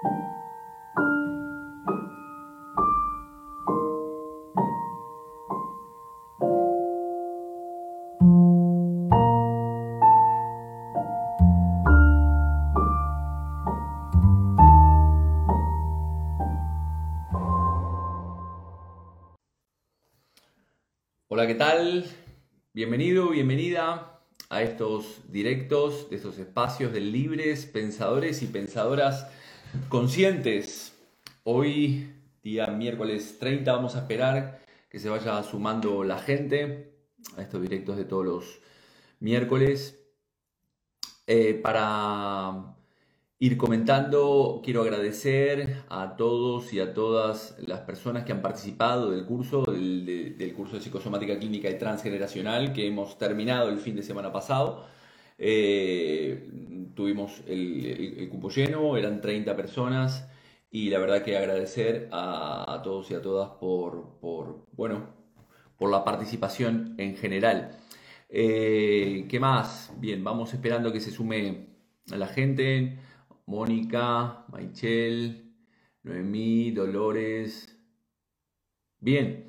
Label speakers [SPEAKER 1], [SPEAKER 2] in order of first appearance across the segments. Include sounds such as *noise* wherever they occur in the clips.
[SPEAKER 1] Hola, ¿qué tal? Bienvenido, bienvenida a estos directos, de estos espacios de libres pensadores y pensadoras conscientes. Hoy, día miércoles 30, vamos a esperar que se vaya sumando la gente a estos directos de todos los miércoles eh, para ir comentando. Quiero agradecer a todos y a todas las personas que han participado del curso, del, curso de psicosomática clínica y transgeneracional que hemos terminado el fin de semana pasado. Eh, tuvimos el, cupo lleno, eran 30 personas y la verdad que agradecer a, todos y a todas por, por, bueno, por la participación en general. Eh, ¿Qué más? Bien, vamos esperando que se sume a la gente. Mónica, Maichel, Noemí, Dolores. Bien.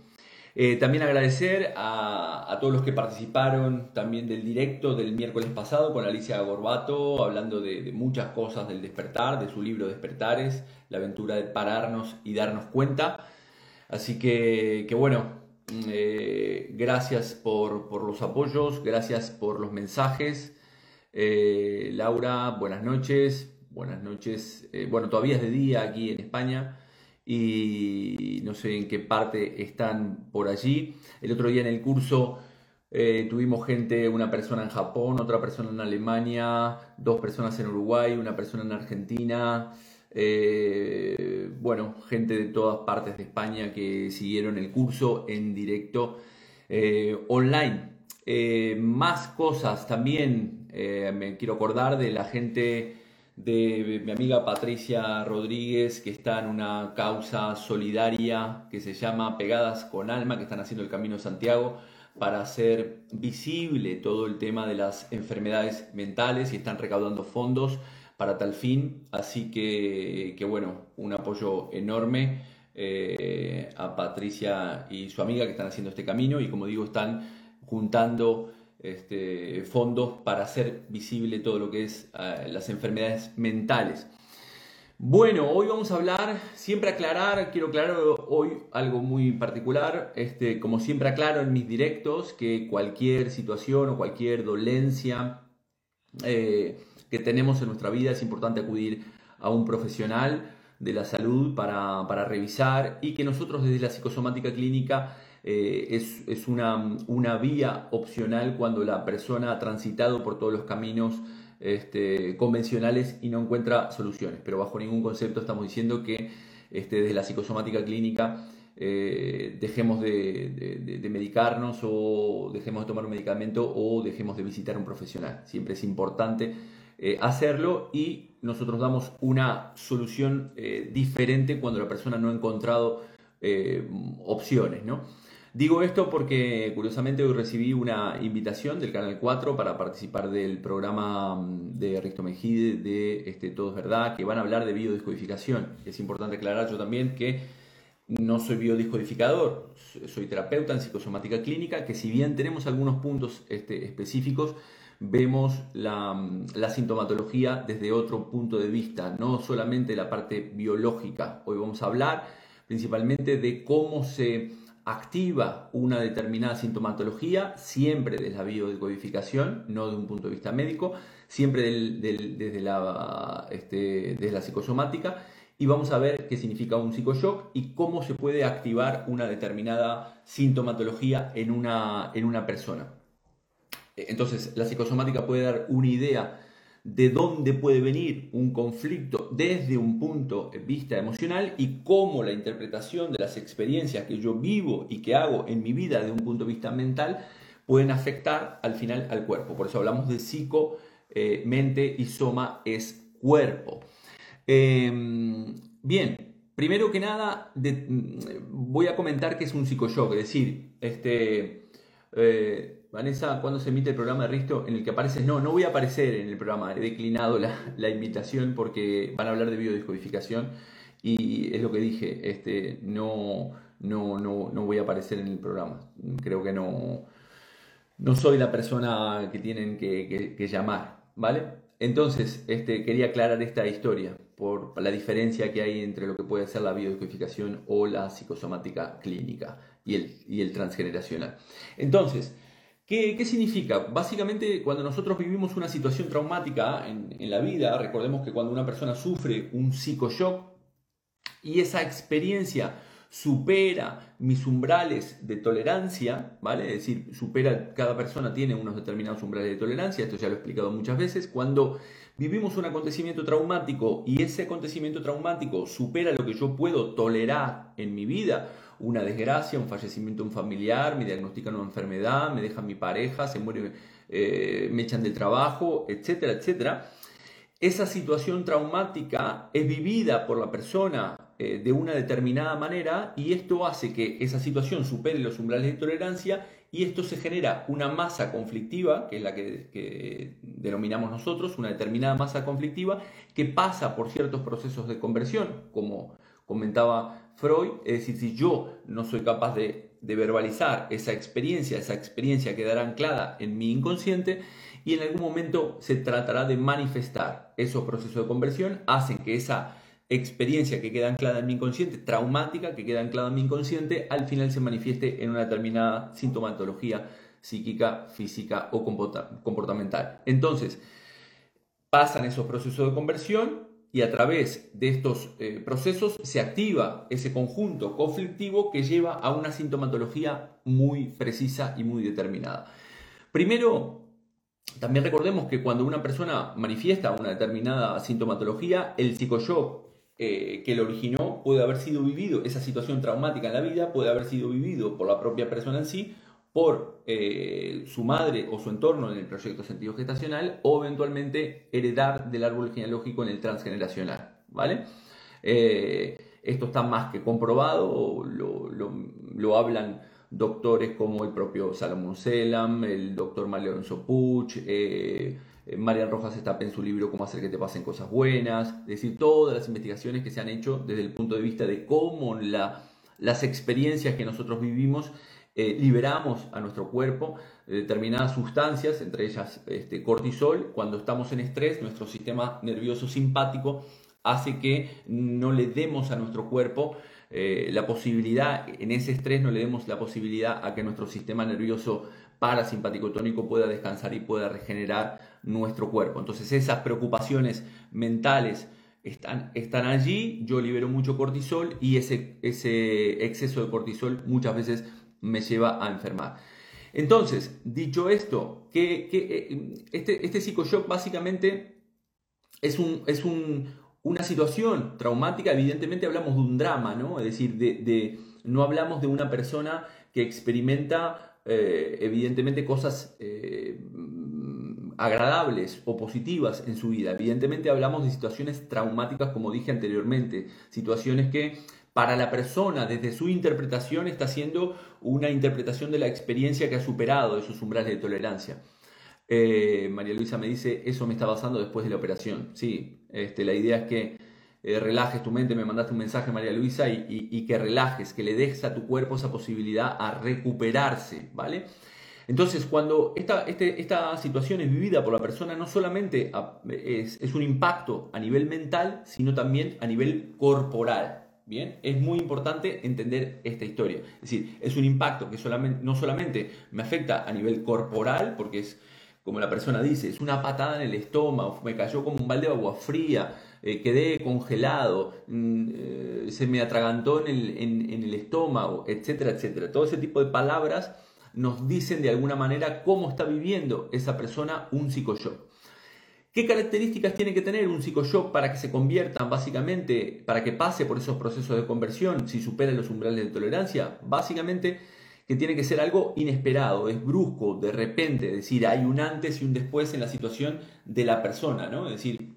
[SPEAKER 1] Eh, también agradecer a, todos los que participaron también del directo del miércoles pasado con Alicia Gorbato, hablando de, muchas cosas del despertar, de su libro Despertares, la aventura de pararnos y darnos cuenta. Así que, bueno, eh, gracias por, los apoyos, gracias por los mensajes. Eh, Laura, buenas noches buenas noches. Bueno, todavía es de día aquí en España y no sé en qué parte están por allí. El otro día en el curso eh, tuvimos gente, una persona en Japón, otra persona en Alemania, dos personas en Uruguay, una persona en Argentina. Eh, bueno, gente de todas partes de España que siguieron el curso en directo online. más cosas también me quiero acordar de la gente de mi amiga Patricia Rodríguez, que está en una causa solidaria que se llama Pegadas con Alma, que están haciendo el Camino Santiago para hacer visible todo el tema de las enfermedades mentales y están recaudando fondos para tal fin. Así que, bueno, un apoyo enorme eh, a Patricia y su amiga que están haciendo este camino y como digo, están juntando este, fondos para hacer visible todo lo que es eh, las enfermedades mentales. Bueno, hoy vamos a hablar, siempre aclarar, quiero aclarar hoy algo muy particular, este, como siempre aclaro en mis directos, que cualquier situación o cualquier dolencia eh, que tenemos en nuestra vida es importante acudir a un profesional de la salud para revisar y que nosotros desde la psicosomática clínica eh, es, una, vía opcional cuando la persona ha transitado por todos los caminos este, convencionales y no encuentra soluciones. Pero bajo ningún concepto estamos diciendo que este, desde la psicosomática clínica eh, dejemos de, medicarnos o dejemos de tomar un medicamento o dejemos de visitar a un profesional. Siempre es importante eh, hacerlo y nosotros damos una solución diferente cuando la persona no ha encontrado opciones. ¿no? Digo esto porque curiosamente hoy recibí una invitación del Canal 4 para participar del programa mm, de Risto Mejide de este, Todo Verdad, que van a hablar de biodescodificación. Es importante aclarar yo también que no soy biodescodificador, soy terapeuta en psicosomática clínica, que si bien tenemos algunos puntos este, específicos, vemos mm, la, sintomatología desde otro punto de vista, no solamente la parte biológica. Hoy vamos a hablar principalmente de cómo se activa una determinada sintomatología, siempre desde la biodecodificación, no de un punto de vista médico, siempre desde, la, este, desde la psicosomática, y vamos a ver qué significa un psicoshock y cómo se puede activar una determinada sintomatología en una, en una persona. Entonces, la psicosomática puede dar una idea de dónde puede venir un conflicto desde un punto de vista emocional y cómo la interpretación de las experiencias que yo vivo y que hago en mi vida desde un punto de vista mental pueden afectar al final al cuerpo. Por eso hablamos de psico, eh, mente y soma es cuerpo. Em, bien, primero que nada mm, voy a comentar que es un psicoshock, es decir, este, eh, Vanessa, ¿cuándo se emite el programa de Risto en el que apareces? No, no voy a aparecer en el programa, he declinado la, invitación porque van a hablar de biodescodificación y es lo que dije, este, no, no, no, no voy a aparecer en el programa. Creo que no, no soy la persona que tienen que, llamar, ¿vale? Entonces, este, quería aclarar esta historia por la diferencia que hay entre lo que puede ser la biodescodificación o la psicosomática clínica y el, y el transgeneracional. Entonces, ¿qué, significa? Básicamente, cuando nosotros vivimos una situación traumática en, en la vida, recordemos que cuando una persona sufre un psicoshock y esa experiencia supera mis umbrales de tolerancia, ¿vale? Es decir, supera, cada persona tiene unos determinados umbrales de tolerancia, esto ya lo he explicado muchas veces, cuando vivimos un acontecimiento traumático y ese acontecimiento traumático supera lo que yo puedo tolerar en mi vida, una desgracia, un fallecimiento un familiar, me diagnostican una enfermedad, me dejan mi pareja, se muere, eh, me echan del trabajo, etcétera, etcétera. Esa situación traumática es vivida por la persona eh, de una determinada manera y esto hace que esa situación supere los umbrales de tolerancia y esto se genera una masa conflictiva, que es la que, denominamos nosotros, una determinada masa conflictiva, que pasa por ciertos procesos de conversión, como comentaba Freud, es decir, si yo no soy capaz de, verbalizar esa experiencia, esa experiencia quedará anclada en mi inconsciente y en algún momento se tratará de manifestar esos procesos de conversión, hacen que esa experiencia que queda anclada en mi inconsciente, traumática que queda anclada en mi inconsciente, al final se manifieste en una determinada sintomatología psíquica, física o comportamental. Entonces, pasan esos procesos de conversión y a través de estos eh, procesos se activa ese conjunto conflictivo que lleva a una sintomatología muy precisa y muy determinada. Primero, también recordemos que cuando una persona manifiesta una determinada sintomatología, el psicoshock eh, que lo originó puede haber sido vivido, esa situación traumática en la vida puede haber sido vivido por la propia persona en sí, por eh, su madre o su entorno en el proyecto sentido gestacional o eventualmente heredar del árbol genealógico en el transgeneracional. ¿vale? Eh, esto está más que comprobado, lo, hablan doctores como el propio Salomón Selam, el doctor Mario Alonso Puch, eh, Marian Rojas está en su libro Cómo hacer que te pasen cosas buenas, es decir, todas las investigaciones que se han hecho desde el punto de vista de cómo las experiencias que nosotros vivimos eh, liberamos a nuestro cuerpo determinadas sustancias, entre ellas este, cortisol. Cuando estamos en estrés, nuestro sistema nervioso simpático hace que no le demos a nuestro cuerpo eh, la posibilidad, en ese estrés no le demos la posibilidad a que nuestro sistema nervioso parasimpático tónico pueda descansar y pueda regenerar nuestro cuerpo. Entonces esas preocupaciones mentales están, están allí, yo libero mucho cortisol y ese, ese exceso de cortisol muchas veces me lleva a enfermar. Entonces, dicho esto, que, eh, este, este psicoshock básicamente es, un, es una situación traumática, evidentemente hablamos de un drama, ¿no? Es decir, de, no hablamos de una persona que experimenta eh, evidentemente cosas eh, agradables o positivas en su vida. Evidentemente hablamos de situaciones traumáticas, como dije anteriormente, situaciones que para la persona desde su interpretación está haciendo una interpretación de la experiencia que ha superado esos umbrales de tolerancia. Eh, María Luisa me dice, eso me está pasando después de la operación. Sí, este, la idea es que eh, relajes tu mente, me mandaste un mensaje María Luisa, y, que relajes, que le dejes a tu cuerpo esa posibilidad a recuperarse, ¿vale? Entonces, cuando esta, este, esta situación es vivida por la persona, no solamente es, un impacto a nivel mental, sino también a nivel corporal. Bien, es muy importante entender esta historia. Es decir, es un impacto que no solamente me afecta a nivel corporal, porque es, como la persona dice, es una patada en el estómago, me cayó como un balde de agua fría, eh, quedé congelado, mm, eh, se me atragantó en el, estómago, etcétera, etcétera. Todo ese tipo de palabras nos dicen de alguna manera cómo está viviendo esa persona un psicoshock. ¿Qué características tiene que tener un psicoshock para que se convierta básicamente, para que pase por esos procesos de conversión, si supera los umbrales de tolerancia? Básicamente que tiene que ser algo inesperado, es brusco, de repente, es decir, hay un antes y un después en la situación de la persona, ¿no? Es decir,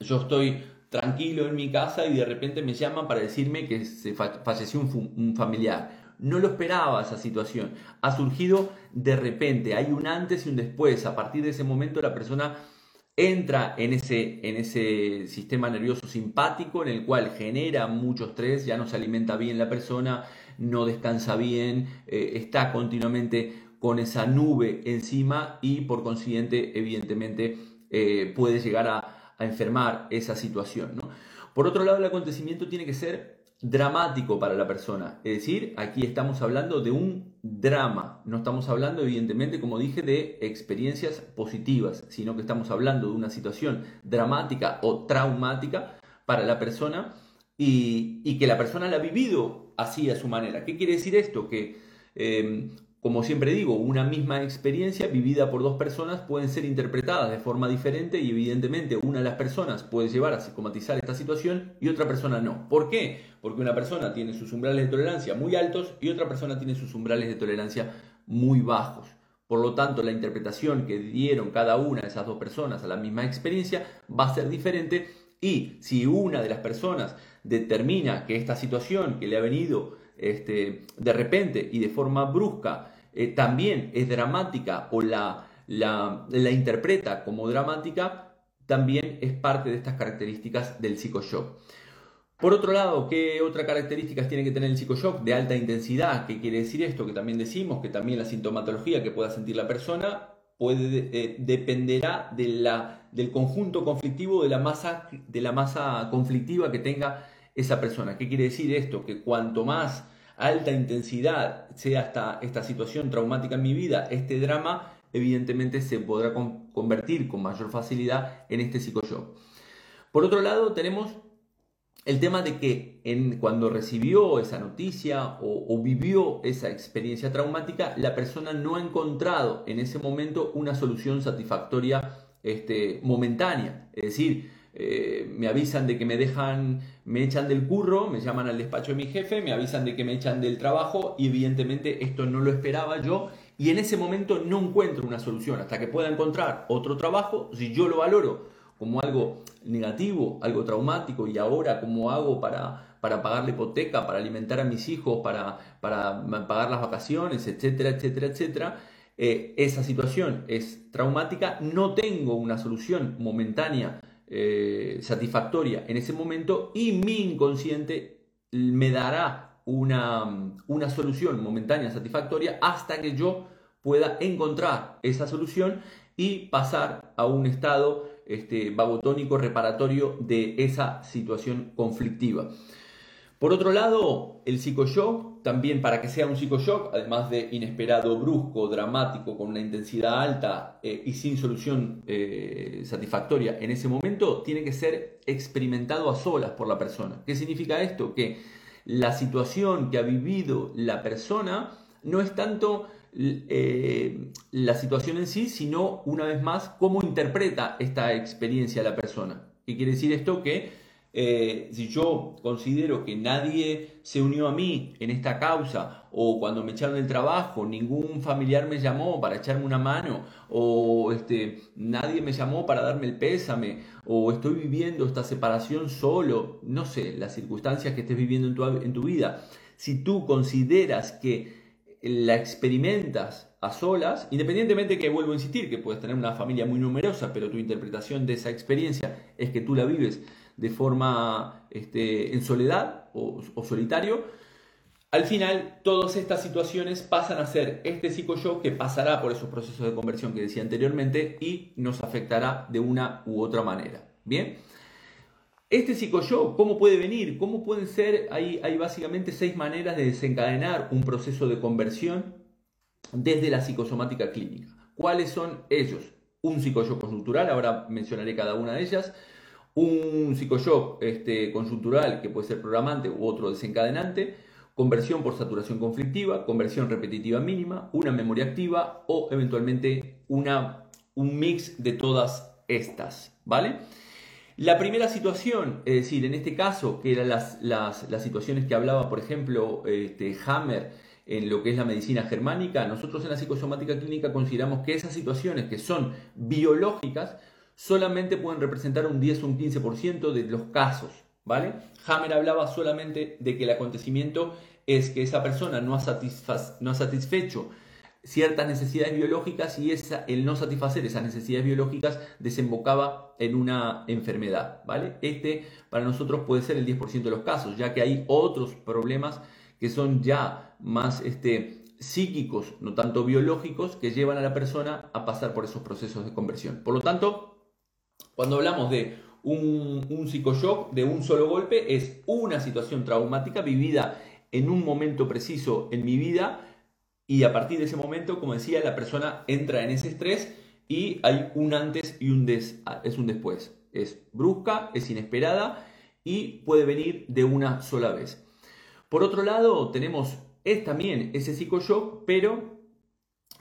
[SPEAKER 1] yo estoy tranquilo en mi casa y de repente me llaman para decirme que se falleció un familiar no lo esperaba esa situación, ha surgido de repente, hay un antes y un después, a partir de ese momento la persona entra en ese, en ese sistema nervioso simpático en el cual genera mucho estrés, ya no se alimenta bien la persona, no descansa bien, eh, está continuamente con esa nube encima y por consiguiente evidentemente eh, puede llegar a, enfermar esa situación. Por otro lado, el acontecimiento tiene que ser dramático para la persona. Es decir, aquí estamos hablando de un drama. No estamos hablando, evidentemente, como dije, de experiencias positivas, sino que estamos hablando de una situación dramática o traumática para la persona y, que la persona la ha vivido así a su manera. ¿Qué quiere decir esto? Que eh, como siempre digo, una misma experiencia vivida por dos personas pueden ser interpretadas de forma diferente y evidentemente una de las personas puede llevar a psicomatizar esta situación y otra persona no. ¿Por qué? Porque una persona tiene sus umbrales de tolerancia muy altos y otra persona tiene sus umbrales de tolerancia muy bajos. Por lo tanto, la interpretación que dieron cada una de esas dos personas a la misma experiencia va a ser diferente y si una de las personas determina que esta situación que le ha venido este, de repente y de forma brusca eh, también es dramática o la, la, interpreta como dramática, también es parte de estas características del psicoshock. Por otro lado, ¿qué otras características tiene que tener el psicoshock? De alta intensidad. ¿Qué quiere decir esto? Que también decimos que también la sintomatología que pueda sentir la persona puede, eh, dependerá de la, del conjunto conflictivo, de la, masa, de la masa conflictiva que tenga esa persona. ¿Qué quiere decir esto? Que cuanto más alta intensidad sea esta, esta situación traumática en mi vida, este drama, evidentemente se podrá convertir con mayor facilidad en este psicoshock. Por otro lado, tenemos el tema de que en, cuando recibió esa noticia o, vivió esa experiencia traumática, la persona no ha encontrado en ese momento una solución satisfactoria este, momentánea. Es decir, eh, me avisan de que me dejan, me echan del curro, me llaman al despacho de mi jefe, me avisan de que me echan del trabajo y evidentemente esto no lo esperaba yo y en ese momento no encuentro una solución hasta que pueda encontrar otro trabajo, si yo lo valoro como algo negativo, algo traumático y ahora cómo hago para, para pagar la hipoteca, para alimentar a mis hijos, para, para pagar las vacaciones, etcétera, etcétera, etcétera. Eh, esa situación es traumática, no tengo una solución momentánea eh, satisfactoria en ese momento y mi inconsciente me dará una, una solución momentánea satisfactoria hasta que yo pueda encontrar esa solución y pasar a un estado este, vagotónico reparatorio de esa situación conflictiva. Por otro lado, el psicoshock, también para que sea un psicoshock, además de inesperado, brusco, dramático, con una intensidad alta eh, y sin solución eh, satisfactoria en ese momento, tiene que ser experimentado a solas por la persona. ¿Qué significa esto? Que la situación que ha vivido la persona no es tanto eh, la situación en sí, sino una vez más cómo interpreta esta experiencia la persona. ¿Qué quiere decir esto? Que eh, si yo considero que nadie se unió a mí en esta causa o cuando me echaron del trabajo, ningún familiar me llamó para echarme una mano o este, nadie me llamó para darme el pésame o estoy viviendo esta separación solo, no sé, las circunstancias que estés viviendo en tu, en tu vida, si tú consideras que la experimentas a solas, independientemente que vuelvo a insistir, que puedes tener una familia muy numerosa, pero tu interpretación de esa experiencia es que tú la vives de forma este, en soledad o, solitario, al final todas estas situaciones pasan a ser este psicoshock que pasará por esos procesos de conversión que decía anteriormente y nos afectará de una u otra manera. Bien. Este psicoshock, ¿cómo puede venir? ¿Cómo pueden ser? Hay, hay básicamente seis maneras de desencadenar un proceso de conversión desde la psicosomática clínica. ¿Cuáles son ellos? Un psicoshock conjuntural, ahora mencionaré cada una de ellas un psicoshock este, conjuntural que puede ser programante u otro desencadenante, conversión por saturación conflictiva, conversión repetitiva mínima, una memoria activa o eventualmente una, un mix de todas estas, ¿vale? La primera situación, es decir, en este caso, que eran las, las, las situaciones que hablaba, por ejemplo, este, Hammer en lo que es la medicina germánica, nosotros en la psicosomática clínica consideramos que esas situaciones que son biológicas solamente pueden representar un 10 o un 15% de los casos, ¿vale? Hammer hablaba solamente de que el acontecimiento es que esa persona no ha, satisfecho ciertas necesidades biológicas y esa, el no satisfacer esas necesidades biológicas desembocaba en una enfermedad, ¿vale? Este para nosotros puede ser el 10% de los casos, ya que hay otros problemas que son ya más este, psíquicos, no tanto biológicos, que llevan a la persona a pasar por esos procesos de conversión. Por lo tanto, cuando hablamos de un, un psicoshock de un solo golpe, es una situación traumática vivida en un momento preciso en mi vida y a partir de ese momento, como decía, la persona entra en ese estrés y hay un antes y un, des, es un después. Es brusca, es inesperada y puede venir de una sola vez. Por otro lado, tenemos es también ese psicoshock, pero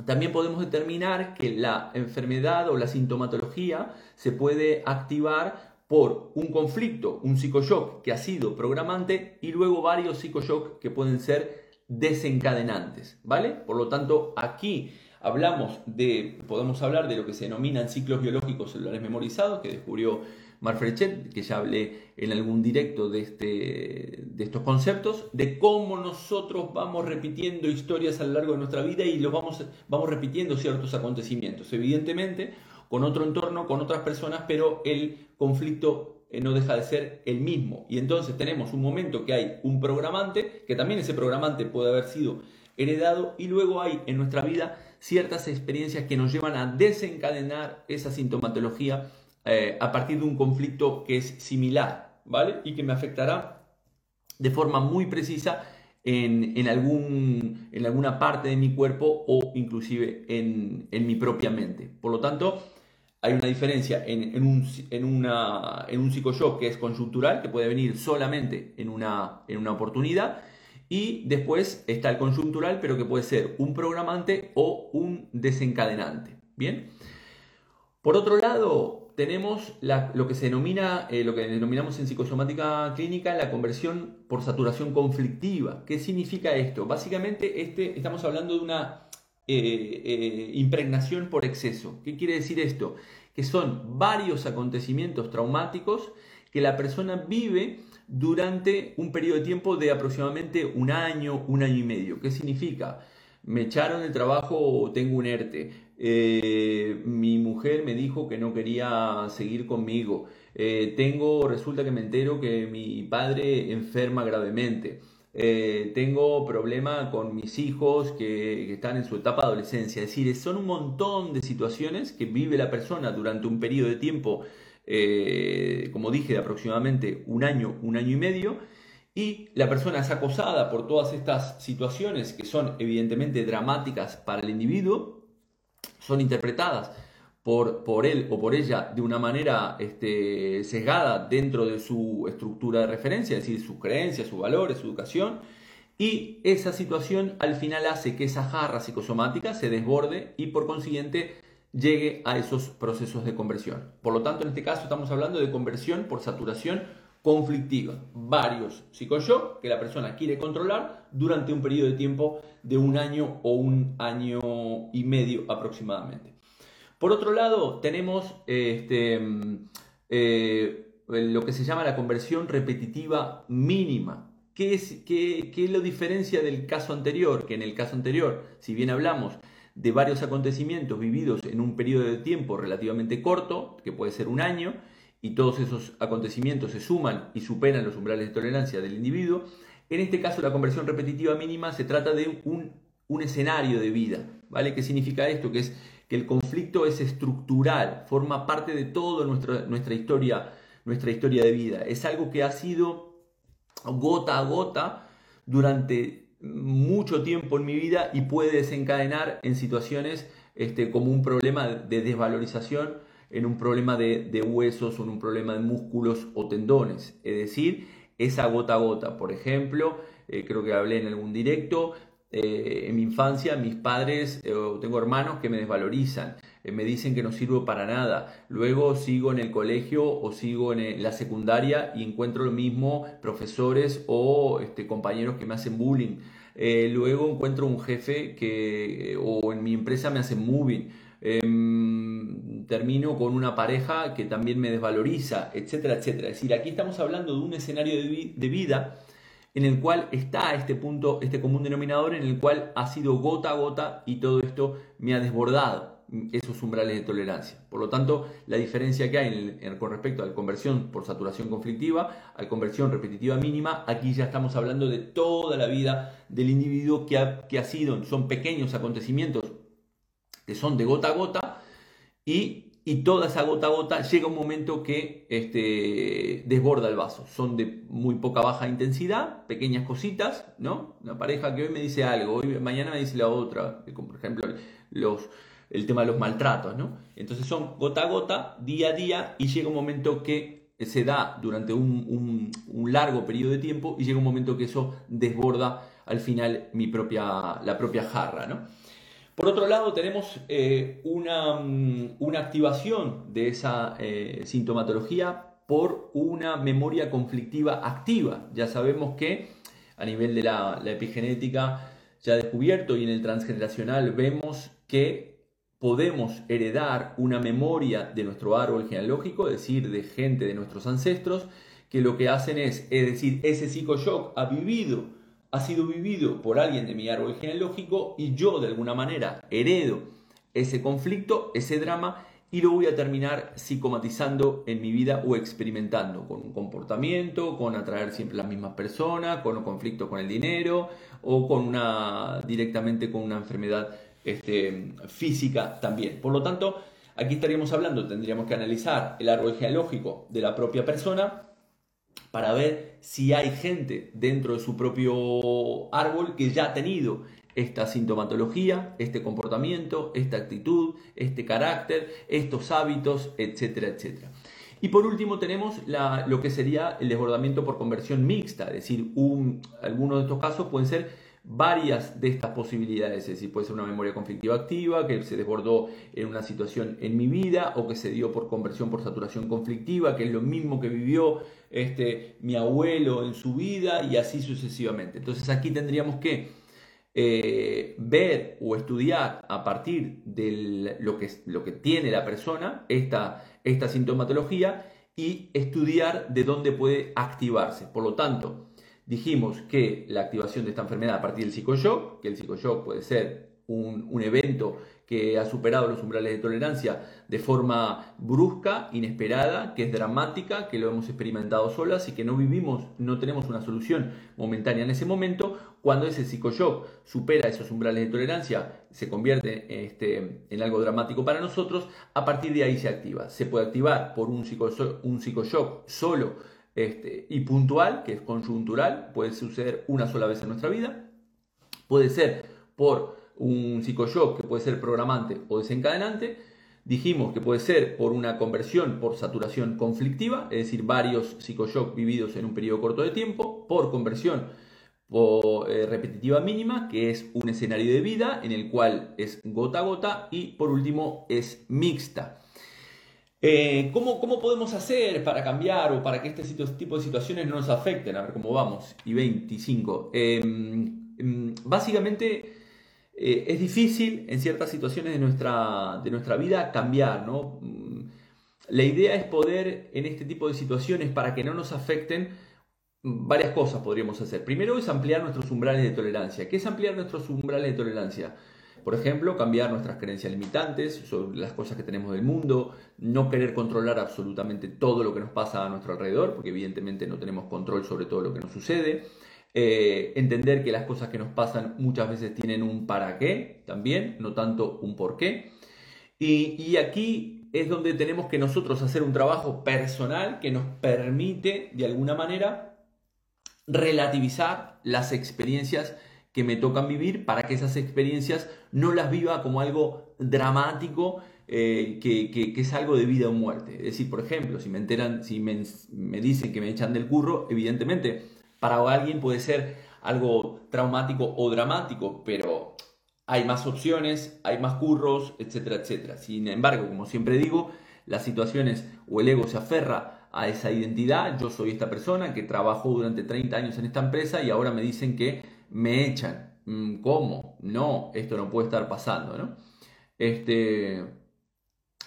[SPEAKER 1] también podemos determinar que la enfermedad o la sintomatología se puede activar por un conflicto, un psicoshock que ha sido programante y luego varios psicoshocks que pueden ser desencadenantes, ¿vale? Por lo tanto, aquí hablamos de, podemos hablar de lo que se denominan ciclos biológicos celulares memorizados, que descubrió Marfrechet, que ya hablé en algún directo de, este, de estos conceptos, de cómo nosotros vamos repitiendo historias a lo largo de nuestra vida y los vamos, vamos repitiendo ciertos acontecimientos, evidentemente con otro entorno, con otras personas, pero el conflicto eh, no deja de ser el mismo. Y entonces tenemos un momento que hay un programante, que también ese programante puede haber sido heredado, y luego hay en nuestra vida ciertas experiencias que nos llevan a desencadenar esa sintomatología eh, a partir de un conflicto que es similar, ¿vale? Y que me afectará de forma muy precisa en, algún, en alguna parte de mi cuerpo o inclusive en, en mi propia mente. Por lo tanto, hay una diferencia en, un, en, una, en un psicoshock que es conjuntural, que puede venir solamente en una, en una oportunidad, y después está el conjuntural, pero que puede ser un programante o un desencadenante. Bien. Por otro lado, tenemos lo que se denomina, eh, lo que denominamos en psicosomática clínica, la conversión por saturación conflictiva. ¿Qué significa esto? Básicamente, este, estamos hablando de una eh, eh, impregnación por exceso. ¿Qué quiere decir esto? Que son varios acontecimientos traumáticos que la persona vive durante un periodo de tiempo de aproximadamente un año, un año y medio. ¿Qué significa? Me echaron el trabajo o tengo un ERTE. Eh, mi mujer me dijo que no quería seguir conmigo. tengo, resulta que me entero que mi padre enferma gravemente. Eh, tengo problema con mis hijos que, están en su etapa de adolescencia. Es decir, son un montón de situaciones que vive la persona durante un periodo de tiempo, eh, como dije, de aproximadamente un año, un año y medio, y la persona es acosada por todas estas situaciones que son evidentemente dramáticas para el individuo, son interpretadas por, por él o por ella de una manera este, sesgada dentro de su estructura de referencia, es decir, sus creencias, sus valores, su educación, y esa situación al final hace que esa jarra psicosomática se desborde y por consiguiente llegue a esos procesos de conversión. Por lo tanto, en este caso estamos hablando de conversión por saturación conflictiva. Varios psicoshocks que la persona quiere controlar durante un periodo de tiempo de un año o un año y medio aproximadamente. Por otro lado, tenemos este, eh, lo que se llama la conversión repetitiva mínima. ¿Qué, es, qué, ¿Qué lo diferencia del caso anterior? Que en el caso anterior, si bien hablamos de varios acontecimientos vividos en un periodo de tiempo relativamente corto, que puede ser un año, y todos esos acontecimientos se suman y superan los umbrales de tolerancia del individuo, en este caso la conversión repetitiva mínima se trata de un, un escenario de vida. ¿vale? ¿Qué significa esto? Que es que el conflicto es estructural, forma parte de toda nuestra, nuestra, historia, nuestra historia de vida. Es algo que ha sido gota a gota durante mucho tiempo en mi vida y puede desencadenar en situaciones este, como un problema de desvalorización, en un problema de, huesos o en un problema de músculos o tendones. Es decir, esa gota a gota. Por ejemplo, eh, creo que hablé en algún directo, eh, en mi infancia mis padres, eh, tengo hermanos que me desvalorizan, eh, me dicen que no sirvo para nada. Luego sigo en el colegio o sigo en la secundaria y encuentro lo mismo profesores o este, compañeros que me hacen bullying. luego encuentro un jefe que o en mi empresa me hacen moving. Em, termino con una pareja que también me desvaloriza, etcétera, etcétera. Es decir, aquí estamos hablando de un escenario de vida en el cual está este punto, este común denominador, en el cual ha sido gota a gota y todo esto me ha desbordado esos umbrales de tolerancia. Por lo tanto, la diferencia que hay con respecto a la conversión por saturación conflictiva, a la conversión repetitiva mínima, aquí ya estamos hablando de toda la vida del individuo que ha, que ha sido, son pequeños acontecimientos son de gota a gota y y toda esa gota a gota llega un momento que este, desborda el vaso. Son de muy poca baja intensidad, pequeñas cositas, ¿no? Una pareja que hoy me dice algo, hoy, mañana me dice la otra, como por ejemplo los, el tema de los maltratos, ¿no? Entonces son gota a gota, día a día, y llega un momento que se da durante un, un largo periodo de tiempo y llega un momento que eso desborda al final mi propia, la propia jarra, ¿no? Por otro lado, tenemos eh, mm, una, activación de esa eh, sintomatología por una memoria conflictiva activa. Ya sabemos que a nivel de la, la epigenética ya descubierto y en el transgeneracional vemos que podemos heredar una memoria de nuestro árbol genealógico, es decir, de gente de nuestros ancestros, que lo que hacen es, es decir, ese psicoshock ha vivido ha sido vivido por alguien de mi árbol genealógico y yo de alguna manera heredo ese conflicto, ese drama y lo voy a terminar psicomatizando en mi vida o experimentando con un comportamiento, con atraer siempre las mismas personas, con un conflicto con el dinero o con una directamente con una enfermedad este, física también. Por lo tanto, aquí estaríamos hablando, tendríamos que analizar el árbol genealógico de la propia persona para ver si hay gente dentro de su propio árbol que ya ha tenido esta sintomatología, este comportamiento, esta actitud, este carácter, estos hábitos, etcétera, etcétera. Y por último tenemos lo que sería el desbordamiento por conversión mixta, es decir, algunos de estos casos pueden ser varias de estas posibilidades, es decir, puede ser una memoria conflictiva activa que se desbordó en una situación en mi vida o que se dio por conversión por saturación conflictiva, que es lo mismo que vivió este, mi abuelo en su vida y así sucesivamente. Entonces aquí tendríamos que eh, ver o estudiar a partir de lo que, lo que tiene la persona, esta, esta sintomatología, y estudiar de dónde puede activarse. Por lo tanto, dijimos que la activación de esta enfermedad a partir del psicoshock, que el psicoshock puede ser un, un evento que ha superado los umbrales de tolerancia de forma brusca, inesperada, que es dramática, que lo hemos experimentado solas y que no vivimos, no tenemos una solución momentánea en ese momento, cuando ese psicoshock supera esos umbrales de tolerancia, se convierte este, en algo dramático para nosotros, a partir de ahí se activa. Se puede activar por un psicoshock, un solo este, y puntual, que es conjuntural, puede suceder una sola vez en nuestra vida, puede ser por un psicoshock que puede ser programante o desencadenante. Dijimos que puede ser por una conversión por saturación conflictiva, es decir, varios psicoshocks vividos en un periodo corto de tiempo, por conversión por, eh, repetitiva mínima, que es un escenario de vida en el cual es gota a gota, y por último es mixta. Eh, ¿cómo, ¿cómo, podemos hacer para cambiar o para que este tipo de situaciones no nos afecten? A ver cómo vamos. Y 25. Em, em, básicamente eh, es difícil en ciertas situaciones de nuestra, de nuestra vida cambiar, ¿no? Mm, la idea es poder en este tipo de situaciones, para que no nos afecten, varias cosas podríamos hacer. Primero es ampliar nuestros umbrales de tolerancia. ¿Qué es ampliar nuestros umbrales de tolerancia? Por ejemplo, cambiar nuestras creencias limitantes sobre las cosas que tenemos del mundo, no querer controlar absolutamente todo lo que nos pasa a nuestro alrededor, porque evidentemente no tenemos control sobre todo lo que nos sucede. Eh, entender que las cosas que nos pasan muchas veces tienen un para qué también, no tanto un por qué. Y, aquí es donde tenemos que nosotros hacer un trabajo personal que nos permite, de alguna manera, relativizar las experiencias que me tocan vivir para que esas experiencias no las viva como algo dramático eh, que, es algo de vida o muerte. Es decir, por ejemplo, si me enteran, si me, me dicen que me echan del curro, evidentemente para alguien puede ser algo traumático o dramático, pero hay más opciones, hay más curros, etcétera, etcétera. Sin embargo, como siempre digo, las situaciones o el ego se aferra a esa identidad. Yo soy esta persona que trabajó durante 30 años en esta empresa y ahora me dicen que me echan. Mm, ¿Cómo? No, esto no puede estar pasando, ¿no? Este,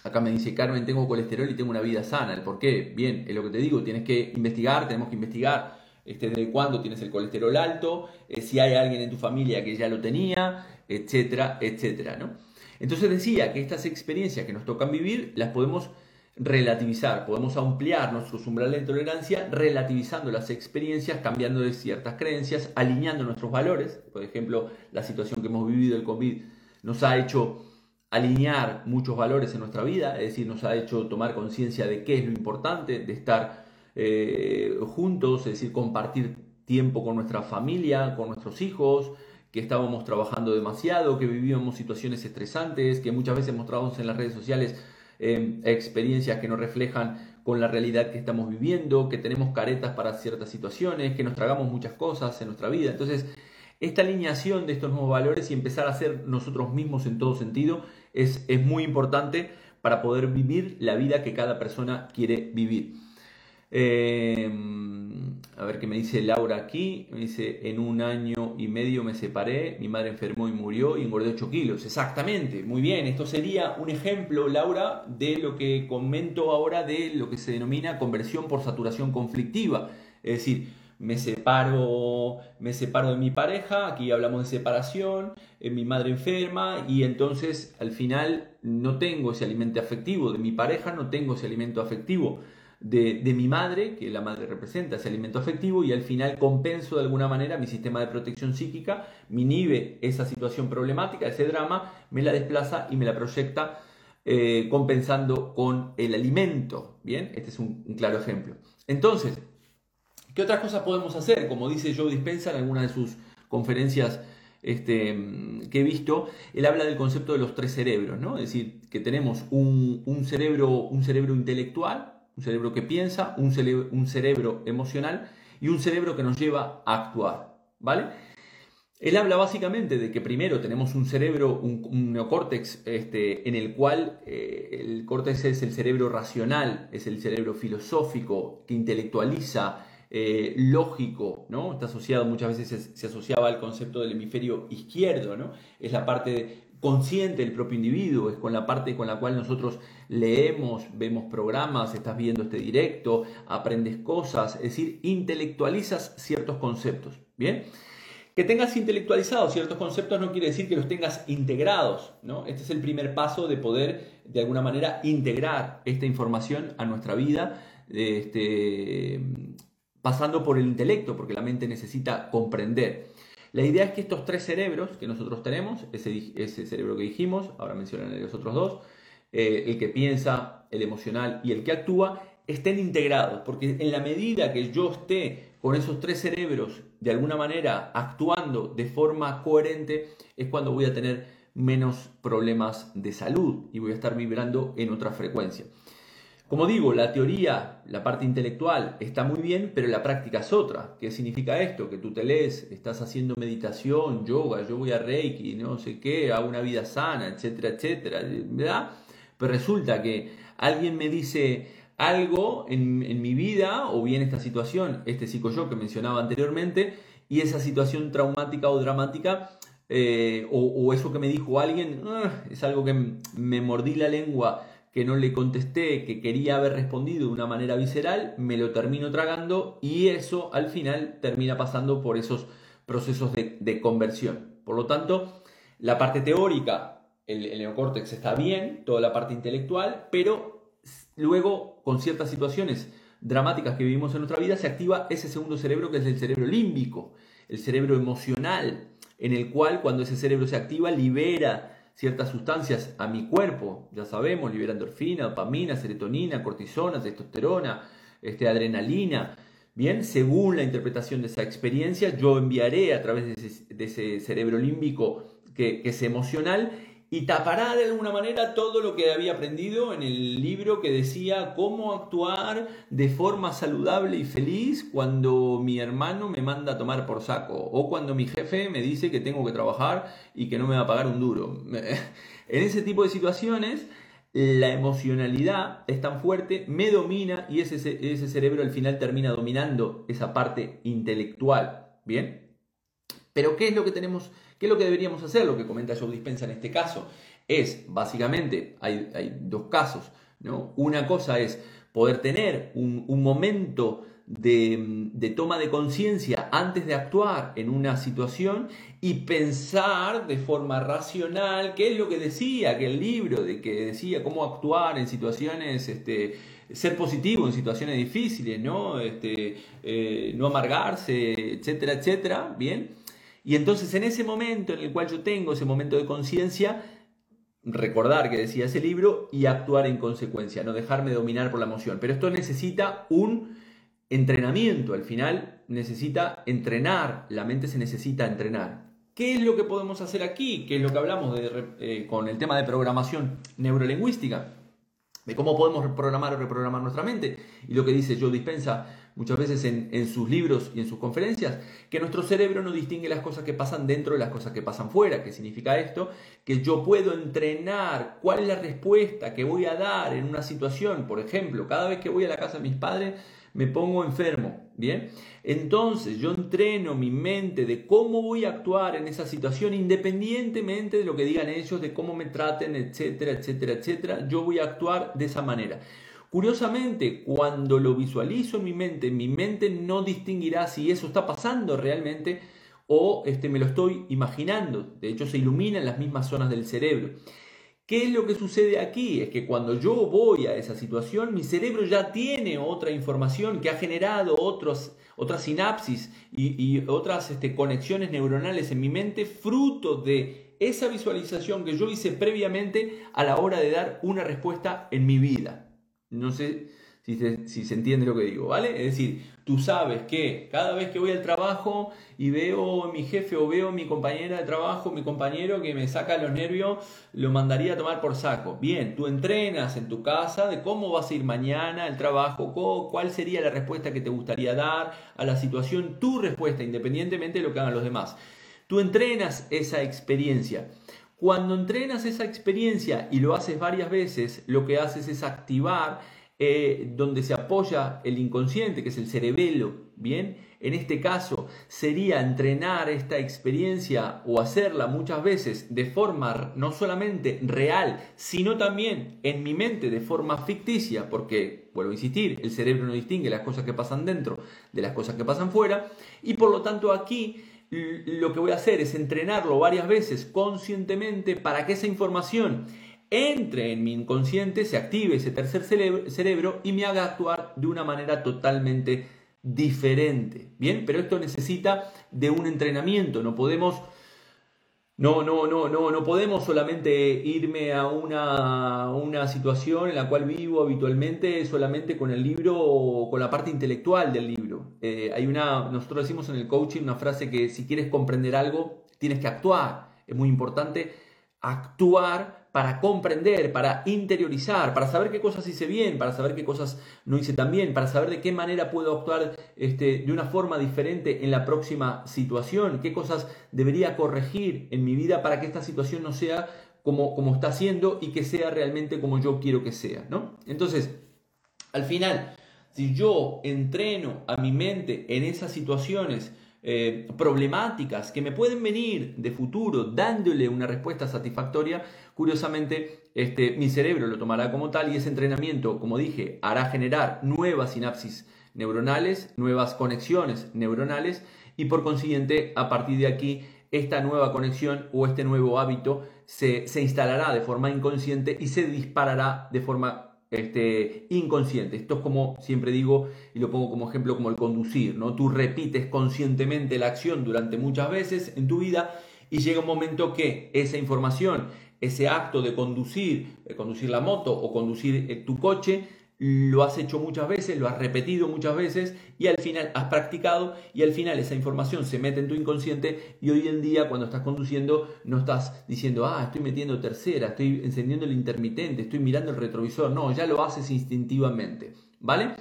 [SPEAKER 1] acá me dice Carmen, tengo colesterol y tengo una vida sana. ¿El por qué? Bien, es lo que te digo, tienes que investigar, tenemos que investigar este, desde cuándo tienes el colesterol alto, eh, si hay alguien en tu familia que ya lo tenía, etcétera, etcétera, ¿no? Entonces decía que estas experiencias que nos tocan vivir las podemos relativizar, podemos ampliar nuestros umbrales de tolerancia relativizando las experiencias, cambiando de ciertas creencias, alineando nuestros valores. Por ejemplo, la situación que hemos vivido, el COVID, nos ha hecho alinear muchos valores en nuestra vida, es decir, nos ha hecho tomar conciencia de qué es lo importante, de estar eh, juntos, es decir, compartir tiempo con nuestra familia, con nuestros hijos, que estábamos trabajando demasiado, que vivíamos situaciones estresantes, que muchas veces mostramos en las redes sociales eh, experiencias que nos reflejan con la realidad que estamos viviendo, que tenemos caretas para ciertas situaciones, que nos tragamos muchas cosas en nuestra vida. Entonces, esta alineación de estos nuevos valores y empezar a ser nosotros mismos en todo sentido es, es muy importante para poder vivir la vida que cada persona quiere vivir. Eh, a ver qué me dice Laura aquí. Me dice, en un año y medio me separé, mi madre enfermó y murió y engordé 8 kilos. Exactamente, muy bien. Esto sería un ejemplo, Laura, de lo que comento ahora de lo que se denomina conversión por saturación conflictiva. Es decir, me separo, me separo de mi pareja, aquí hablamos de separación, eh, mi madre enferma y entonces al final no tengo ese alimento afectivo de mi pareja, no tengo ese alimento afectivo de, mi madre, que la madre representa ese alimento afectivo, y al final compenso de alguna manera mi sistema de protección psíquica, me inhibe esa situación problemática, ese drama, me la desplaza y me la proyecta eh, compensando con el alimento. Bien, este es un, claro ejemplo. Entonces, ¿qué otras cosas podemos hacer? Como dice Joe Dispensa en alguna de sus conferencias este, que he visto, él habla del concepto de los tres cerebros, ¿no? Es decir, que tenemos un, cerebro, un cerebro intelectual, un cerebro que piensa, un cerebro, un cerebro emocional y un cerebro que nos lleva a actuar, ¿vale? Él habla básicamente de que primero tenemos un cerebro, un, neocórtex, este, en el cual eh, el córtex es el cerebro racional, es el cerebro filosófico, que intelectualiza, eh, lógico, ¿no? Está asociado, muchas veces se, se, asociaba al concepto del hemisferio izquierdo, ¿no? Es la parte consciente del propio individuo, es con la parte con la cual nosotros leemos, vemos programas, estás viendo este directo, aprendes cosas, es decir, intelectualizas ciertos conceptos, ¿bien? Que tengas intelectualizados ciertos conceptos no quiere decir que los tengas integrados, ¿no? Este es el primer paso de poder, de alguna manera, integrar esta información a nuestra vida, este, pasando por el intelecto, porque la mente necesita comprender. La idea es que estos tres cerebros que nosotros tenemos, ese, cerebro que dijimos, ahora mencionan los otros dos, eh, el que piensa, el emocional y el que actúa, estén integrados, porque en la medida que yo esté con esos tres cerebros de alguna manera actuando de forma coherente, es cuando voy a tener menos problemas de salud y voy a estar vibrando en otra frecuencia. Como digo, la teoría, la parte intelectual está muy bien, pero la práctica es otra. ¿Qué significa esto? Que tú te lees, estás haciendo meditación, yoga, yo voy a Reiki, no sé qué, hago una vida sana, etcétera, etcétera, ¿verdad? Pero resulta que alguien me dice algo en, mi vida, o bien esta situación, este psico-yo que mencionaba anteriormente, y esa situación traumática o dramática eh, o, eso que me dijo alguien, ah, es algo que me mordí la lengua que no le contesté, que quería haber respondido de una manera visceral, me lo termino tragando y eso al final termina pasando por esos procesos de, conversión. Por lo tanto, la parte teórica, el, el neocórtex está bien, toda la parte intelectual, pero luego con ciertas situaciones dramáticas que vivimos en nuestra vida se activa ese segundo cerebro que es el cerebro límbico, el cerebro emocional, en el cual cuando ese cerebro se activa libera ciertas sustancias a mi cuerpo, ya sabemos, libera endorfina, dopamina, serotonina, cortisona, testosterona, este, adrenalina. Bien, según la interpretación de esa experiencia, yo enviaré a través de ese, cerebro límbico que, que es emocional y tapará de alguna manera todo lo que había aprendido en el libro que decía cómo actuar de forma saludable y feliz cuando mi hermano me manda a tomar por saco o cuando mi jefe me dice que tengo que trabajar y que no me va a pagar un duro. *laughs* en ese tipo de situaciones la emocionalidad es tan fuerte, me domina y ese, ese cerebro al final termina dominando esa parte intelectual. ¿Bien? Pero ¿qué es lo que tenemos ¿Qué es lo que deberíamos hacer? Lo que comenta Joe Dispensa en este caso es, básicamente, hay, dos casos. ¿no? Una cosa es poder tener un, momento de, toma de conciencia antes de actuar en una situación y pensar de forma racional qué es lo que decía aquel libro, de que decía cómo actuar en situaciones, este, ser positivo en situaciones difíciles, ¿no? Este, eh, no amargarse, etcétera, etcétera, ¿bien? Y entonces en ese momento en el cual yo tengo ese momento de conciencia, recordar que decía ese libro y actuar en consecuencia, no dejarme dominar por la emoción. Pero esto necesita un entrenamiento, al final necesita entrenar, la mente se necesita entrenar. ¿Qué es lo que podemos hacer aquí? ¿Qué es lo que hablamos eh, con el tema de programación neurolingüística? De cómo podemos programar o reprogramar nuestra mente. Y lo que dice Joe Dispensa muchas veces en, sus libros y en sus conferencias, que nuestro cerebro no distingue las cosas que pasan dentro de las cosas que pasan fuera. ¿Qué significa esto? Que yo puedo entrenar cuál es la respuesta que voy a dar en una situación. Por ejemplo, cada vez que voy a la casa de mis padres, me pongo enfermo, ¿bien? Entonces yo entreno mi mente de cómo voy a actuar en esa situación independientemente de lo que digan ellos, de cómo me traten, etcétera, etcétera, etcétera. Yo voy a actuar de esa manera. Curiosamente, cuando lo visualizo en mi mente, mi mente no distinguirá si eso está pasando realmente o este, me lo estoy imaginando. De hecho, se iluminan las mismas zonas del cerebro. ¿Qué es lo que sucede aquí? Es que cuando yo voy a esa situación, mi cerebro ya tiene otra información que ha generado otras sinapsis y, otras este, conexiones neuronales en mi mente, fruto de esa visualización que yo hice previamente a la hora de dar una respuesta en mi vida. No sé si se, entiende lo que digo, ¿vale? Es decir, tú sabes que cada vez que voy al trabajo y veo a mi jefe o veo a mi compañera de trabajo, mi compañero que me saca los nervios, lo mandaría a tomar por saco. Bien, tú entrenas en tu casa de cómo vas a ir mañana al trabajo, cuál sería la respuesta que te gustaría dar a la situación, tu respuesta, independientemente de lo que hagan los demás. Tú entrenas esa experiencia. Cuando entrenas esa experiencia y lo haces varias veces, lo que haces es activar eh, donde se apoya el inconsciente, que es el cerebelo, ¿bien? En este caso sería entrenar esta experiencia o hacerla muchas veces de forma no solamente real, sino también en mi mente de forma ficticia, porque, vuelvo a insistir, el cerebro no distingue las cosas que pasan dentro de las cosas que pasan fuera, y por lo tanto aquí lo que voy a hacer es entrenarlo varias veces conscientemente para que esa información entre en mi inconsciente, se active ese tercer cerebro y me haga actuar de una manera totalmente diferente. Bien, pero esto necesita de un entrenamiento, no podemos no, no, no, no, no podemos solamente irme a una, una, situación en la cual vivo habitualmente solamente con el libro o con la parte intelectual del libro. Eh, hay una, nosotros decimos en el coaching una frase que si quieres comprender algo, tienes que actuar. Es muy importante actuar para comprender, para interiorizar, para saber qué cosas hice bien, para saber qué cosas no hice tan bien, para saber de qué manera puedo actuar este, de una forma diferente en la próxima situación, qué cosas debería corregir en mi vida para que esta situación no sea como, como está siendo y que sea realmente como yo quiero que sea. ¿no? Entonces, al final, si yo entreno a mi mente en esas situaciones, eh, problemáticas que me pueden venir de futuro dándole una respuesta satisfactoria, curiosamente este, mi cerebro lo tomará como tal y ese entrenamiento, como dije, hará generar nuevas sinapsis neuronales, nuevas conexiones neuronales y por consiguiente a partir de aquí esta nueva conexión o este nuevo hábito se, se instalará de forma inconsciente y se disparará de forma este, inconsciente. Esto es como siempre digo y lo pongo como ejemplo como el conducir, ¿no? Tú repites conscientemente la acción durante muchas veces en tu vida y llega un momento que esa información, ese acto de conducir, de conducir la moto o conducir eh, tu coche, lo has hecho muchas veces, lo has repetido muchas veces y al final has practicado y al final esa información se mete en tu inconsciente y hoy en día cuando estás conduciendo no estás diciendo, ah, estoy metiendo tercera, estoy encendiendo el intermitente, estoy mirando el retrovisor, no, ya lo haces instintivamente, ¿vale?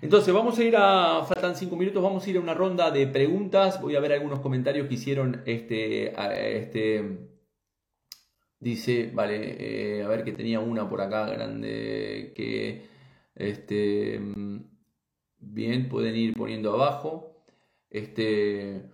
[SPEAKER 1] Entonces vamos a ir a, faltan cinco minutos, vamos a ir a una ronda de preguntas, voy a ver algunos comentarios que hicieron este, este dice, vale, eh, a ver que tenía una por acá grande que este, bien, pueden ir poniendo abajo. Este,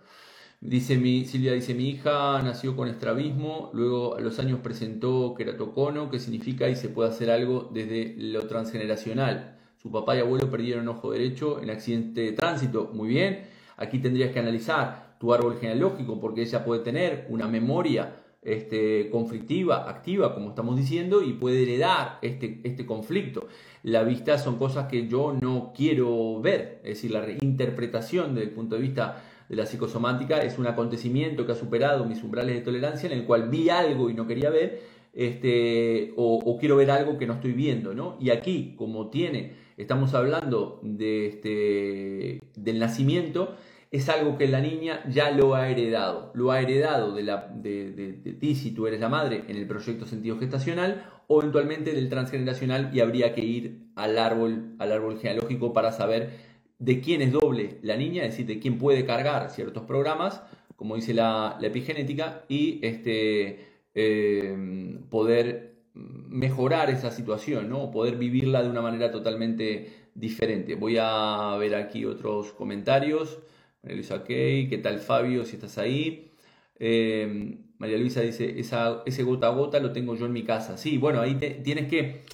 [SPEAKER 1] dice mi, Silvia dice, mi hija nació con estrabismo, luego a los años presentó queratocono, que significa y se puede hacer algo desde lo transgeneracional. Su papá y abuelo perdieron ojo derecho en accidente de tránsito. Muy bien. Aquí tendrías que analizar tu árbol genealógico porque ella puede tener una memoria este, conflictiva, activa, como estamos diciendo, y puede heredar este, este conflicto. La vista son cosas que yo no quiero ver, es decir, la reinterpretación desde el punto de vista de la psicosomática es un acontecimiento que ha superado mis umbrales de tolerancia en el cual vi algo y no quería ver, este, o, quiero ver algo que no estoy viendo, ¿no? Y aquí, como tiene, estamos hablando de este, del nacimiento, es algo que la niña ya lo ha heredado. Lo ha heredado de, la, de, de, ti si tú eres la madre en el proyecto sentido gestacional o eventualmente del transgeneracional y habría que ir al árbol, al árbol genealógico para saber de quién es doble la niña, es decir, de quién puede cargar ciertos programas, como dice la, epigenética, y este, eh, poder mejorar esa situación, ¿no? poder vivirla de una manera totalmente diferente. Voy a ver aquí otros comentarios. María Luisa Key, ¿qué tal Fabio? Si estás ahí. Eh, María Luisa dice, esa, ese gota a gota lo tengo yo en mi casa. Sí, bueno, ahí tienes que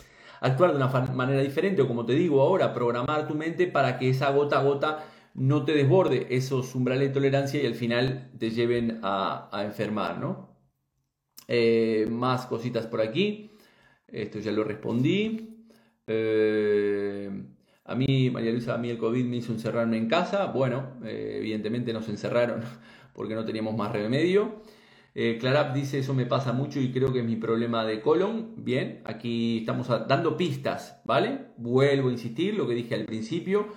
[SPEAKER 1] actuar de una manera diferente o como te digo ahora, programar tu mente para que esa gota a gota no te desborde esos umbrales de tolerancia y al final te lleven a, enfermar, ¿no? Eh, más cositas por aquí. Esto ya lo respondí. Eh, a mí, María Luisa, a mí el COVID me hizo encerrarme en casa. Bueno, eh, evidentemente nos encerraron *laughs* porque no teníamos más remedio. Eh, Clarap dice, eso me pasa mucho y creo que es mi problema de colon. Bien, aquí estamos dando pistas, ¿vale? Vuelvo a insistir, lo que dije al principio.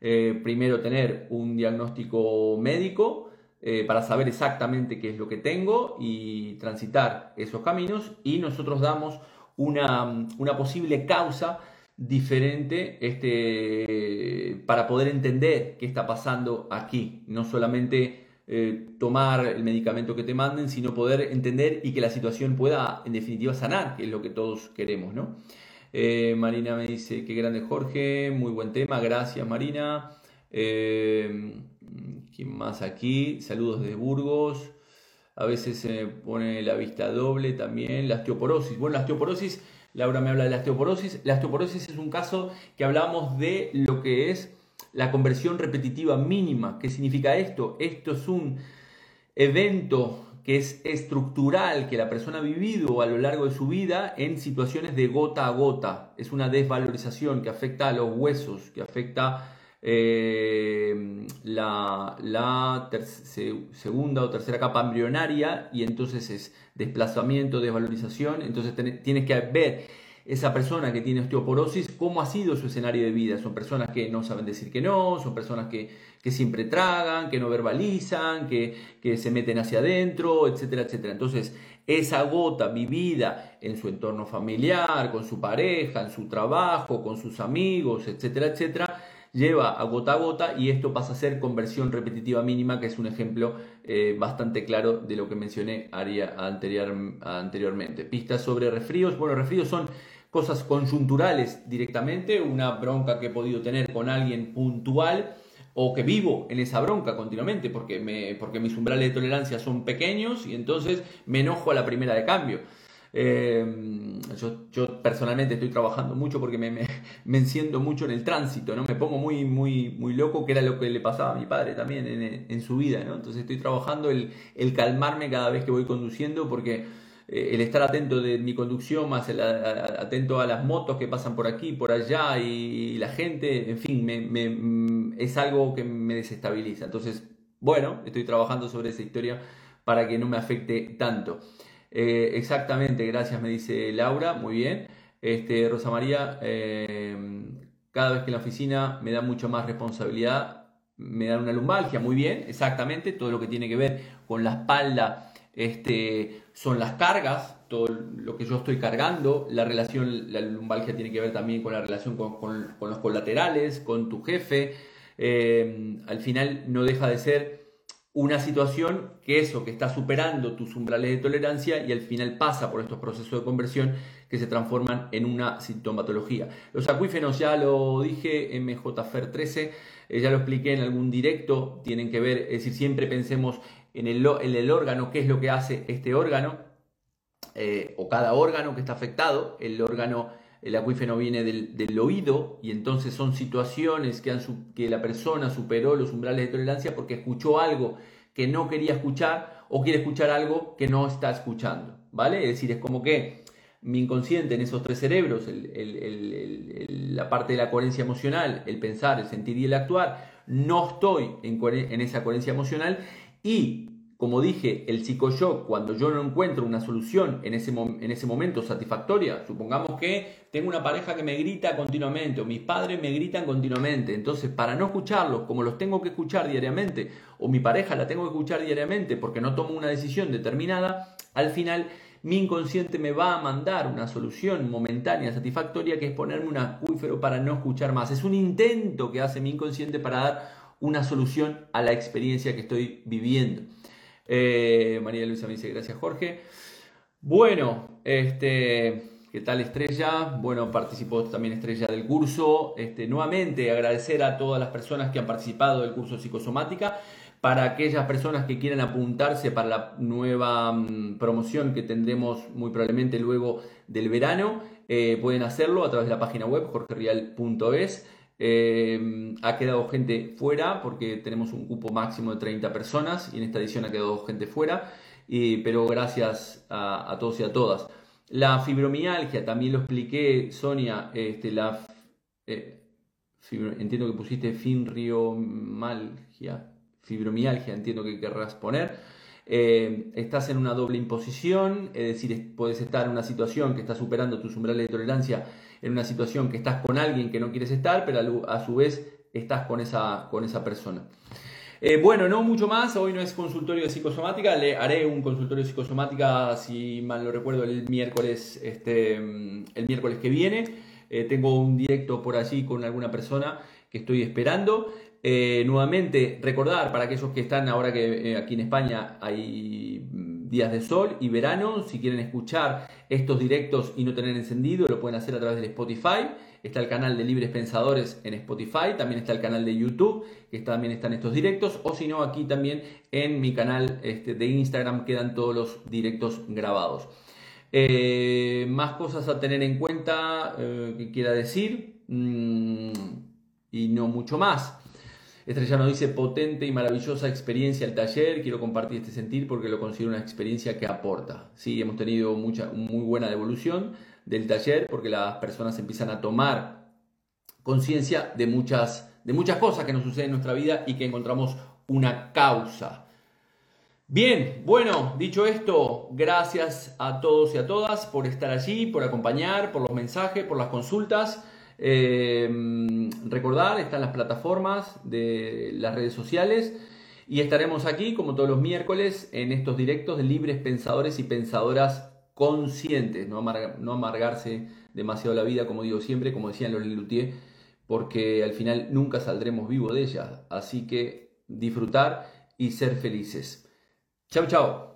[SPEAKER 1] Eh, primero tener un diagnóstico médico eh, para saber exactamente qué es lo que tengo y transitar esos caminos. Y nosotros damos una, una posible causa diferente este, para poder entender qué está pasando aquí. No solamente eh, tomar el medicamento que te manden, sino poder entender y que la situación pueda en definitiva sanar, que es lo que todos queremos, ¿no? Eh, Marina me dice, qué grande Jorge, muy buen tema, gracias Marina. Eh, ¿Quién más aquí? Saludos de Burgos. A veces se pone la vista doble también, la osteoporosis. Bueno, la osteoporosis, Laura me habla de la osteoporosis. La osteoporosis es un caso que hablamos de lo que es la conversión repetitiva mínima. ¿Qué significa esto? Esto es un evento que es estructural que la persona ha vivido a lo largo de su vida en situaciones de gota a gota. Es una desvalorización que afecta a los huesos, que afecta eh, la, segunda o tercera capa embrionaria y entonces es desplazamiento, desvalorización. Entonces tienes que ver esa persona que tiene osteoporosis, cómo ha sido su escenario de vida. Son personas que no saben decir que no, son personas que, siempre tragan, que no verbalizan, que, que, se meten hacia adentro, etcétera, etcétera. Entonces, esa gota vivida en su entorno familiar, con su pareja, en su trabajo, con sus amigos, etcétera, etcétera, lleva a gota a gota y esto pasa a ser conversión repetitiva mínima, que es un ejemplo eh, bastante claro de lo que mencioné anterior, anteriormente. Pistas sobre resfríos. Bueno, resfríos son cosas conjunturales directamente, una bronca que he podido tener con alguien puntual o que vivo en esa bronca continuamente porque, me, porque mis umbrales de tolerancia son pequeños y entonces me enojo a la primera de cambio. Eh, yo, personalmente estoy trabajando mucho porque me, *laughs* me, enciendo mucho en el tránsito, ¿no? Me pongo muy, muy, muy loco, que era lo que le pasaba a mi padre también en, en su vida, ¿no? Entonces estoy trabajando el, el calmarme cada vez que voy conduciendo porque eh, el estar atento de mi conducción, más atento a las motos que pasan por aquí, por allá y, la gente, en fin, mm, es algo que me desestabiliza. Entonces, bueno, estoy trabajando sobre esa historia para que no me afecte tanto. Eh, exactamente, gracias, me dice Laura, muy bien. Este, Rosa María, eh, cada vez que en la oficina me da mucho más responsabilidad, me da una lumbalgia, muy bien, exactamente, todo lo que tiene que ver con la espalda este, son las cargas, todo lo que yo estoy cargando, la relación, la lumbalgia tiene que ver también con la relación con, los colaterales, con tu jefe, eh, al final no deja de ser una situación que eso, que está superando tus umbrales de tolerancia y al final pasa por estos procesos de conversión que se transforman en una sintomatología. Los acuífenos, ya lo dije, MJFER 13, eh, ya lo expliqué en algún directo, tienen que ver, es decir, siempre pensemos en el, el órgano, qué es lo que hace este órgano, eh, o cada órgano que está afectado, el órgano el acuífeno viene del, oído y entonces son situaciones que, la persona superó los umbrales de tolerancia porque escuchó algo que no quería escuchar o quiere escuchar algo que no está escuchando, ¿vale? Es decir, es como que mi inconsciente en esos tres cerebros, la parte de la coherencia emocional, el pensar, el sentir y el actuar, no estoy en, en esa coherencia emocional y como dije, el psicoshock, cuando yo no encuentro una solución en ese, en ese momento satisfactoria, supongamos que tengo una pareja que me grita continuamente o mis padres me gritan continuamente, entonces para no escucharlos como los tengo que escuchar diariamente o mi pareja la tengo que escuchar diariamente porque no tomo una decisión determinada, al final mi inconsciente me va a mandar una solución momentánea, satisfactoria, que es ponerme un acuífero para no escuchar más. Es un intento que hace mi inconsciente para dar una solución a la experiencia que estoy viviendo. Eh, María Luisa me dice, gracias Jorge. Bueno, este, ¿qué tal Estrella? Bueno, participó también Estrella del curso. Este, nuevamente agradecer a todas las personas que han participado del curso psicosomática. Para aquellas personas que quieran apuntarse para la nueva mm, promoción que tendremos muy probablemente luego del verano, eh, pueden hacerlo a través de la página web jorgerial.es. Eh, ha quedado gente fuera porque tenemos un cupo máximo de 30 personas y en esta edición ha quedado gente fuera, pero gracias a, todos y a todas. La fibromialgia, también lo expliqué, Sonia, este, eh, entiendo que pusiste finriomalgia, fibromialgia, entiendo que querrás poner. Eh, estás en una doble imposición, es decir, puedes estar en una situación que está superando tus umbrales de tolerancia en una situación que estás con alguien que no quieres estar, pero a su vez estás con esa, con esa persona. Eh, bueno, no mucho más, hoy no es consultorio de psicosomática, le haré un consultorio de psicosomática, si mal lo recuerdo, el miércoles, este, el miércoles que viene. Eh, tengo un directo por allí con alguna persona que estoy esperando. Eh, nuevamente, recordar para aquellos que están ahora que aquí en España hay días de sol y verano. Si quieren escuchar estos directos y no tener encendido, lo pueden hacer a través del Spotify. Está el canal de Libres Pensadores en Spotify, también está el canal de YouTube, que también están estos directos, o si no, aquí también en mi canal este, de Instagram quedan todos los directos grabados. Eh, más cosas a tener en cuenta eh, que quiera decir, mm, y no mucho más. Estrella nos dice potente y maravillosa experiencia el taller. Quiero compartir este sentir porque lo considero una experiencia que aporta. Sí, hemos tenido mucha, muy buena devolución del taller porque las personas empiezan a tomar conciencia de muchas, de muchas cosas que nos suceden en nuestra vida y que encontramos una causa. Bien, bueno, dicho esto, gracias a todos y a todas por estar allí, por acompañar, por los mensajes, por las consultas. Eh, recordar, están las plataformas de las redes sociales y estaremos aquí, como todos los miércoles, en estos directos de libres pensadores y pensadoras conscientes, no, no amargarse demasiado la vida, como digo siempre, como decían los Lelutier, porque al final nunca saldremos vivos de ella. Así que disfrutar y ser felices. Chao, chao.